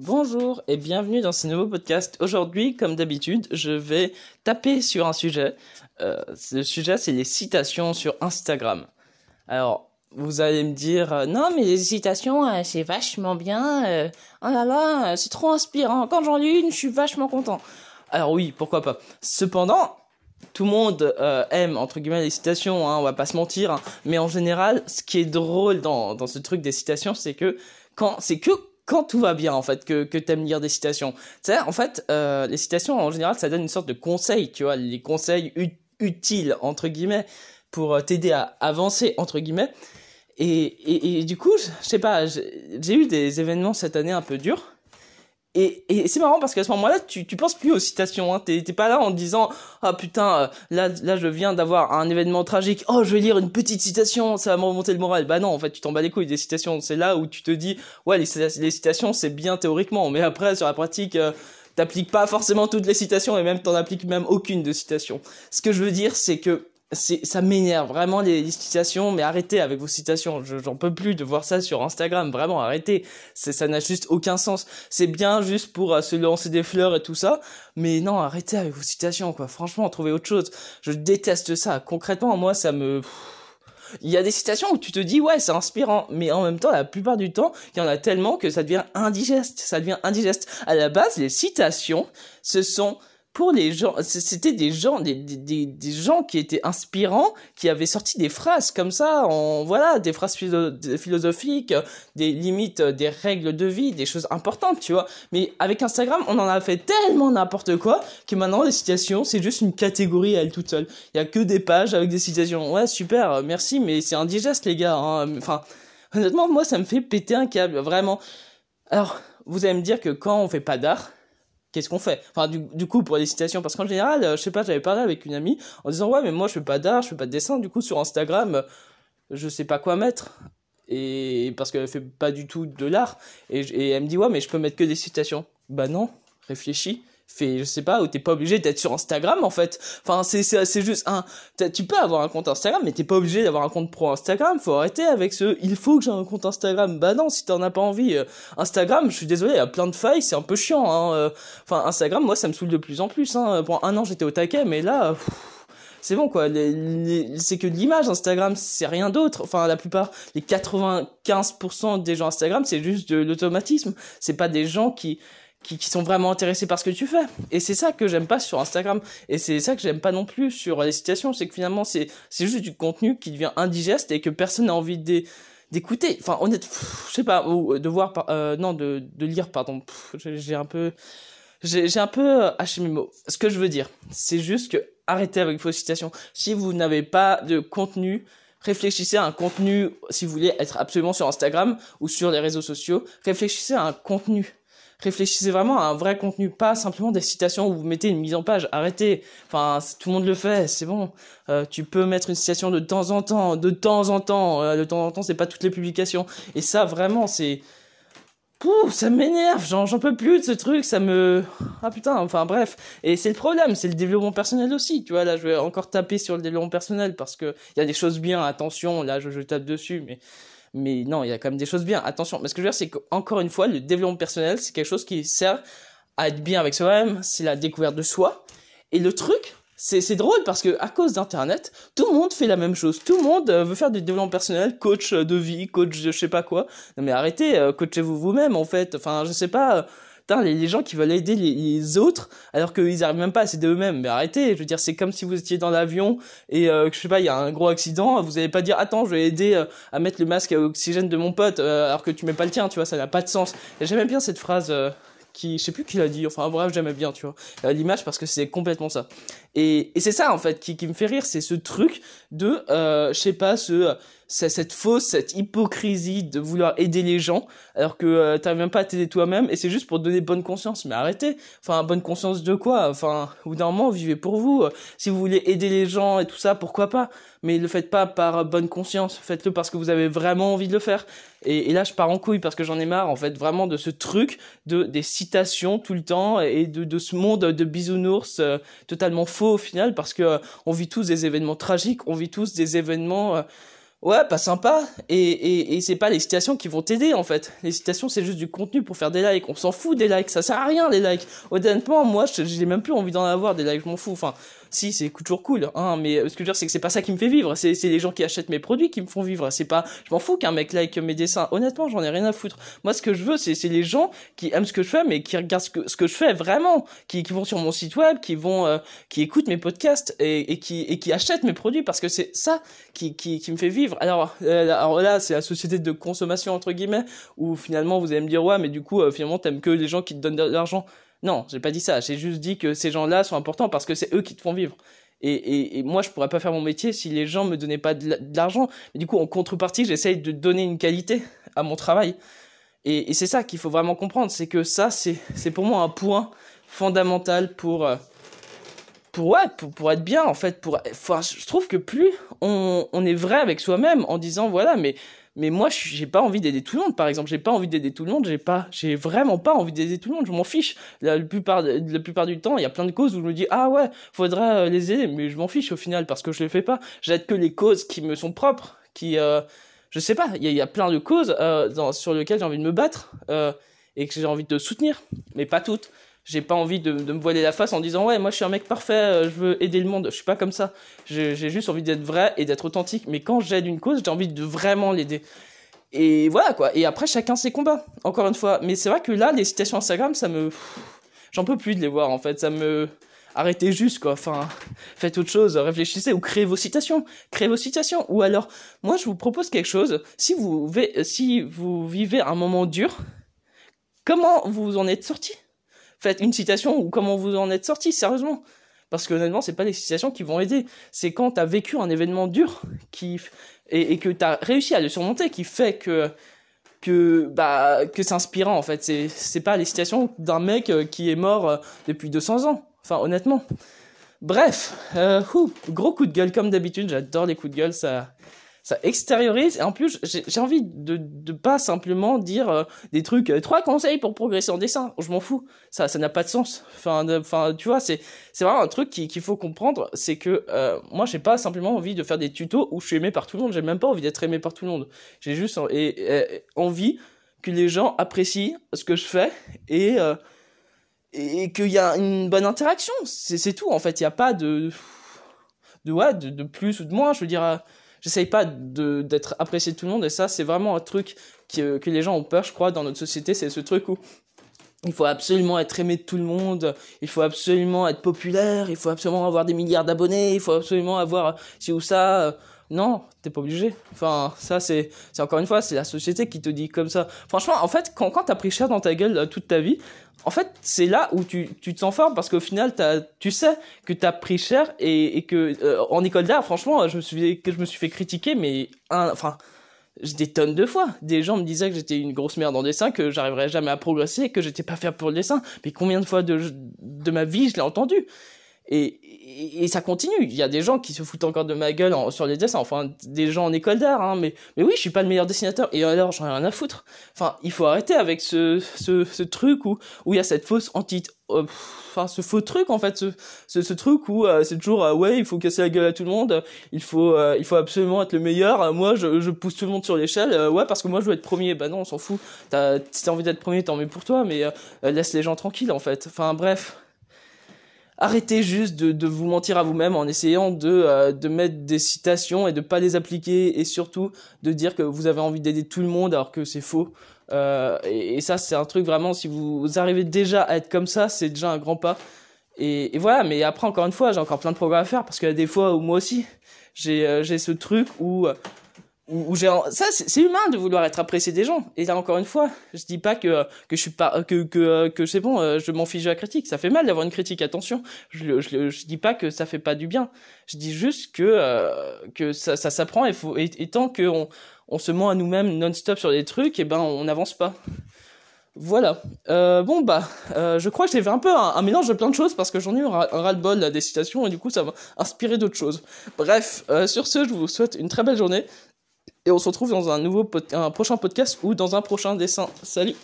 Bonjour et bienvenue dans ce nouveau podcast. Aujourd'hui, comme d'habitude, je vais taper sur un sujet. Euh, le sujet, c'est les citations sur Instagram. Alors, vous allez me dire, euh, non, mais les citations, euh, c'est vachement bien. euh, oh là là, c'est trop inspirant. Quand j'en lis une, je suis vachement content. Alors oui, pourquoi pas. Cependant, tout le monde aime entre guillemets les citations, hein, on va pas se mentir. hein. mais en général, ce qui est drôle dans dans ce truc des citations, c'est que quand c'est que quand tout va bien en fait que que t'aimes lire des citations. Tu sais, en fait, euh, les citations en général, ça donne une sorte de conseil, tu vois, les conseils ut- utiles entre guillemets pour euh, t'aider à avancer entre guillemets. Et, et, et du coup, je sais pas, j'ai eu des événements cette année un peu durs. Et, c'est marrant parce qu'à ce moment-là, tu, tu penses plus aux citations. Hein. T'es pas là en te disant ah putain euh, là là je viens d'avoir un événement tragique. Oh je vais lire une petite citation, ça va me remonter le moral. Bah non, en fait tu t'en bats les couilles des citations. C'est là où tu te dis ouais les, les citations c'est bien théoriquement, mais après sur la pratique euh, t'appliques pas forcément toutes les citations et même t'en appliques même aucune de citation. Ce que je veux dire c'est que ça m'énerve vraiment les, citations mais arrêtez avec vos citations Je- j'en peux plus de voir ça sur Instagram vraiment arrêtez. Ça n'a juste aucun sens. C'est bien juste pour euh, se lancer des fleurs et tout ça mais non arrêtez avec vos citations quoi. Franchement trouvez autre chose. Je déteste ça. Concrètement moi ça me il y a des citations où tu te dis ouais c'est inspirant mais en même temps la plupart du temps il y en a tellement que ça devient indigeste. Ça devient indigeste. À la base les citations ce sont pour les gens, c'était des gens, des, des, des, gens qui étaient inspirants, qui avaient sorti des phrases comme ça, en voilà, des phrases philosophiques, des limites, des règles de vie, des choses importantes, tu vois. Mais avec Instagram, on en a fait tellement n'importe quoi que maintenant les citations, c'est juste une catégorie à elle toute seule. Il y a que des pages avec des citations. Ouais, super, merci, mais c'est indigeste les gars. hein. Enfin, honnêtement, moi ça me fait péter un câble, vraiment. Alors, vous allez me dire que quand on fait pas d'art, qu'est-ce qu'on fait? Enfin, du, coup, pour les citations, parce qu'en général, euh, je sais pas, j'avais parlé avec une amie en disant ouais, mais moi je fais pas d'art, je fais pas de dessin, du coup sur Instagram, euh, je sais pas quoi mettre. Et parce qu'elle fait pas du tout de l'art. Et elle me dit ouais, mais je peux mettre que des citations. Bah non, réfléchis. Fais, je sais pas, ou t'es pas obligé d'être sur Instagram en fait. Enfin, c'est c'est juste un. Tu peux avoir un compte Instagram, mais t'es pas obligé d'avoir un compte pro Instagram. Faut arrêter avec ce. Il faut que j'ai un compte Instagram. Bah non, si t'en as pas envie. euh, Instagram, je suis désolé, il y a plein de failles, c'est un peu chiant. Hein. euh. Enfin, Instagram, moi, ça me saule de plus en plus. Hein. Pendant un an, j'étais au taquet, mais là, pff, c'est bon, quoi. C'est que l'image, Instagram, c'est rien d'autre. Enfin, la plupart, les 95% des gens Instagram, c'est juste de l'automatisme. C'est pas des gens qui, qui, sont vraiment intéressés par ce que tu fais. Et c'est ça que j'aime pas sur Instagram. Et c'est ça que j'aime pas non plus sur les citations. C'est que finalement, c'est, juste du contenu qui devient indigeste et que personne n'a envie d'é- d'écouter. Enfin, honnêtement, je sais pas, ou de voir, euh, non, de, lire, pardon. J'ai un peu, j'ai un peu euh, haché mes mots. Ce que je veux dire, c'est juste que arrêtez avec vos citations. Si vous n'avez pas de contenu, réfléchissez à un contenu, si vous voulez être absolument sur Instagram ou sur les réseaux sociaux, réfléchissez à un contenu. Réfléchissez vraiment à un vrai contenu, pas simplement des citations où vous mettez une mise en page. Arrêtez. Enfin, tout le monde le fait, c'est bon. Euh, tu peux mettre une citation de temps en temps, de temps en temps. Euh, de temps en temps, c'est pas toutes les publications. Et ça, vraiment, c'est... Pouh, ça m'énerve, j'en peux plus de ce truc, ça me... Ah putain, enfin bref. Et c'est le problème, c'est le développement personnel aussi, tu vois, là je vais encore taper sur le développement personnel parce que il y a des choses bien, attention, là je, je tape dessus, mais... Mais non, il y a quand même des choses bien, attention. Mais ce que je veux dire, c'est qu'encore une fois, le développement personnel, c'est quelque chose qui sert à être bien avec soi-même, c'est la découverte de soi. Et le truc, c'est drôle parce que à cause d'internet, tout le monde fait la même chose. Tout le monde euh, veut faire du développement personnel, coach euh, de vie, coach de je sais pas quoi. Non mais arrêtez, euh, coachez-vous vous-même en fait. Enfin, je sais pas. Putain, les, gens qui veulent aider les, autres alors qu'ils arrivent même pas à s'aider eux-mêmes. Mais arrêtez, je veux dire, c'est comme si vous étiez dans l'avion et euh, je sais pas, il y a un gros accident, vous allez pas dire attends, je vais aider euh, à mettre le masque à oxygène de mon pote euh, alors que tu mets pas le tien, tu vois, ça n'a pas de sens. J'aimais bien cette phrase euh, qui, je sais plus qui l'a dit, enfin bref, j'aimais bien, tu vois, euh, l'image parce que c'est complètement ça. Et, et c'est ça en fait qui, qui me fait rire, c'est ce truc de, euh, je sais pas, ce, cette fausse, cette hypocrisie de vouloir aider les gens alors que euh, t'arrives même pas à t'aider toi-même et c'est juste pour donner bonne conscience. Mais arrêtez, enfin bonne conscience de quoi? Enfin, au bout d'un moment, vivez pour vous. Si vous voulez aider les gens et tout ça, pourquoi pas? Mais le faites pas par bonne conscience, faites-le parce que vous avez vraiment envie de le faire. Et, et là, je pars en couille parce que j'en ai marre en fait vraiment de ce truc de des citations tout le temps et de, de ce monde de bisounours euh, totalement faux au final parce que euh, on vit tous des événements tragiques, on vit tous des événements euh, Ouais, pas sympa. Et, et, et c'est pas les citations qui vont t'aider en fait. Les citations, c'est juste du contenu pour faire des likes. On s'en fout des likes, ça sert à rien les likes. Honnêtement, moi, j'ai même plus envie d'en avoir des likes, je m'en fous. Enfin, si c'est toujours cool hein mais ce que je veux dire c'est que c'est pas ça qui me fait vivre c'est les gens qui achètent mes produits qui me font vivre c'est pas je m'en fous qu'un mec like mes dessins honnêtement j'en ai rien à foutre. Moi ce que je veux c'est les gens qui aiment ce que je fais mais qui regardent ce que ce que je fais vraiment qui qui vont sur mon site web qui vont euh, qui écoutent mes podcasts et, et qui et qui achètent mes produits parce que c'est ça qui qui qui me fait vivre. Alors euh, alors là c'est la société de consommation entre guillemets où finalement vous allez me dire ouais mais du coup euh, finalement t'aimes que les gens qui te donnent de l'argent non, j'ai pas dit ça. J'ai juste dit que ces gens-là sont importants parce que c'est eux qui te font vivre. Et, moi, je pourrais pas faire mon métier si les gens me donnaient pas de l'argent. Mais du coup, en contrepartie, j'essaye de donner une qualité à mon travail. Et, c'est ça qu'il faut vraiment comprendre, c'est que ça, c'est pour moi un point fondamental pour euh, pour ouais, pour, être bien en fait. Pour, enfin, je trouve que plus on est vrai avec soi-même en disant voilà, mais mais moi j'ai pas envie d'aider tout le monde par exemple. J'ai pas envie d'aider tout le monde. J'ai pas j'ai vraiment pas envie d'aider tout le monde. Je m'en fiche. La, plupart du temps il y a plein de causes où je me dis ah ouais faudrait euh, les aider. Mais je m'en fiche au final parce que je les fais pas. J'aide que les causes qui me sont propres qui euh, je sais pas. Il y a, y a, plein de causes euh, sur lesquelles j'ai envie de me battre euh, et que j'ai envie de soutenir. Mais pas toutes j'ai pas envie de, me voiler la face en disant ouais moi je suis un mec parfait euh, je veux aider le monde. Je suis pas comme ça. J'ai juste envie d'être vrai et d'être authentique. Mais quand j'aide une cause j'ai envie de vraiment l'aider. Et voilà quoi. Et après chacun ses combats encore une fois. Mais c'est vrai que là les citations Instagram ça me j'en peux plus de les voir en fait. Ça me arrêtez juste quoi. Enfin faites autre chose réfléchissez ou créez vos citations. Créez vos citations. Ou alors moi je vous propose quelque chose. Si vous si vous vivez un moment dur comment vous en êtes sorti? Faites une citation ou comment vous en êtes sorti, sérieusement. Parce que honnêtement, c'est pas les citations qui vont aider. C'est quand t'as vécu un événement dur qui et, et que t'as réussi à le surmonter qui fait que que bah que c'est inspirant en fait. C'est c'est pas les citations d'un mec euh, qui est mort euh, depuis 200 ans. Enfin honnêtement. Bref, euh, gros coup de gueule comme d'habitude. J'adore les coups de gueule. Ça ça extériorise. Et en plus j'ai envie de de pas simplement dire euh, des trucs euh, trois conseils pour progresser en dessin. Je m'en fous. Ça ça n'a pas de sens. Enfin enfin tu vois c'est c'est vraiment un truc qu'il faut comprendre. C'est que euh, moi j'ai pas simplement envie de faire des tutos où je suis aimé par tout le monde. J'ai même pas envie d'être aimé par tout le monde. J'ai juste et, envie que les gens apprécient ce que je fais et et qu'il y a une bonne interaction. C'est tout en fait. Il y a pas de de ouais de, de plus ou de moins. Je veux dire j'essaye pas d'être apprécié de tout le monde et ça c'est vraiment un truc euh, que les gens ont peur je crois dans notre société c'est ce truc où il faut absolument être aimé de tout le monde, il faut absolument être populaire, il faut absolument avoir des milliards d'abonnés, il faut absolument avoir ci ou ça. Non, t'es pas obligé. Enfin, ça c'est, c'est encore une fois, c'est la société qui te dit comme ça. Franchement, en fait, quand, t'as pris cher dans ta gueule euh, toute ta vie, en fait, c'est là où tu, tu te sens fort parce qu'au final, tu sais que t'as pris cher et, et que euh, en école d'art, franchement, je me suis, que je me suis fait critiquer, mais un, enfin, des tonnes de fois. Des gens me disaient que j'étais une grosse merde en dessin, que j'arriverais jamais à progresser, que j'étais pas fait pour le dessin. Mais combien de fois de, de ma vie je l'ai entendu? Et, et, ça continue. Il y a des gens qui se foutent encore de ma gueule sur les dessins. Enfin, des gens en école d'art, hein. Mais, mais oui, je suis pas le meilleur dessinateur. Et alors, j'en ai rien à foutre. Enfin, il faut arrêter avec ce, ce, ce truc où, où il y a cette fausse anti, euh, enfin, ce faux truc, en fait. Ce, ce, truc où euh, c'est toujours, euh, ouais, il faut casser la gueule à tout le monde. Il faut, il faut absolument être le meilleur. Moi, je, je pousse tout le monde sur l'échelle. ouais, parce que moi, je veux être premier. Bah non, on s'en fout. As, si t'as envie d'être premier, tant mieux pour toi. Mais laisse les gens tranquilles, en fait. Enfin, bref arrêtez juste de, de vous mentir à vous-même en essayant de, euh, de mettre des citations et de pas les appliquer et surtout de dire que vous avez envie d'aider tout le monde alors que c'est faux. Euh, et, ça c'est un truc vraiment si vous arrivez déjà à être comme ça c'est déjà un grand pas. Et, voilà mais après encore une fois j'ai encore plein de progrès à faire parce qu'il y a des fois où moi aussi j'ai euh, j'ai ce truc où où, j'ai ça c'est humain de vouloir être apprécié des gens. Et là encore une fois je dis pas que que je suis pas que que que c'est bon euh, je m'en fiche de la critique. Ça fait mal d'avoir une critique attention. Je, je je dis pas que ça fait pas du bien. Je dis juste que euh, que ça ça s'apprend et faut et, tant que on se ment à nous-mêmes non-stop sur des trucs et ben on n'avance pas. Voilà. Euh, bon bah, euh, je crois que j'ai fait un peu un, mélange de plein de choses parce que j'en ai eu un, ras-le-bol des citations et du coup ça m'a inspiré d'autres choses. Bref, euh, sur ce, je vous souhaite une très belle journée et on se retrouve dans un nouveau un prochain podcast ou dans un prochain dessin. Salut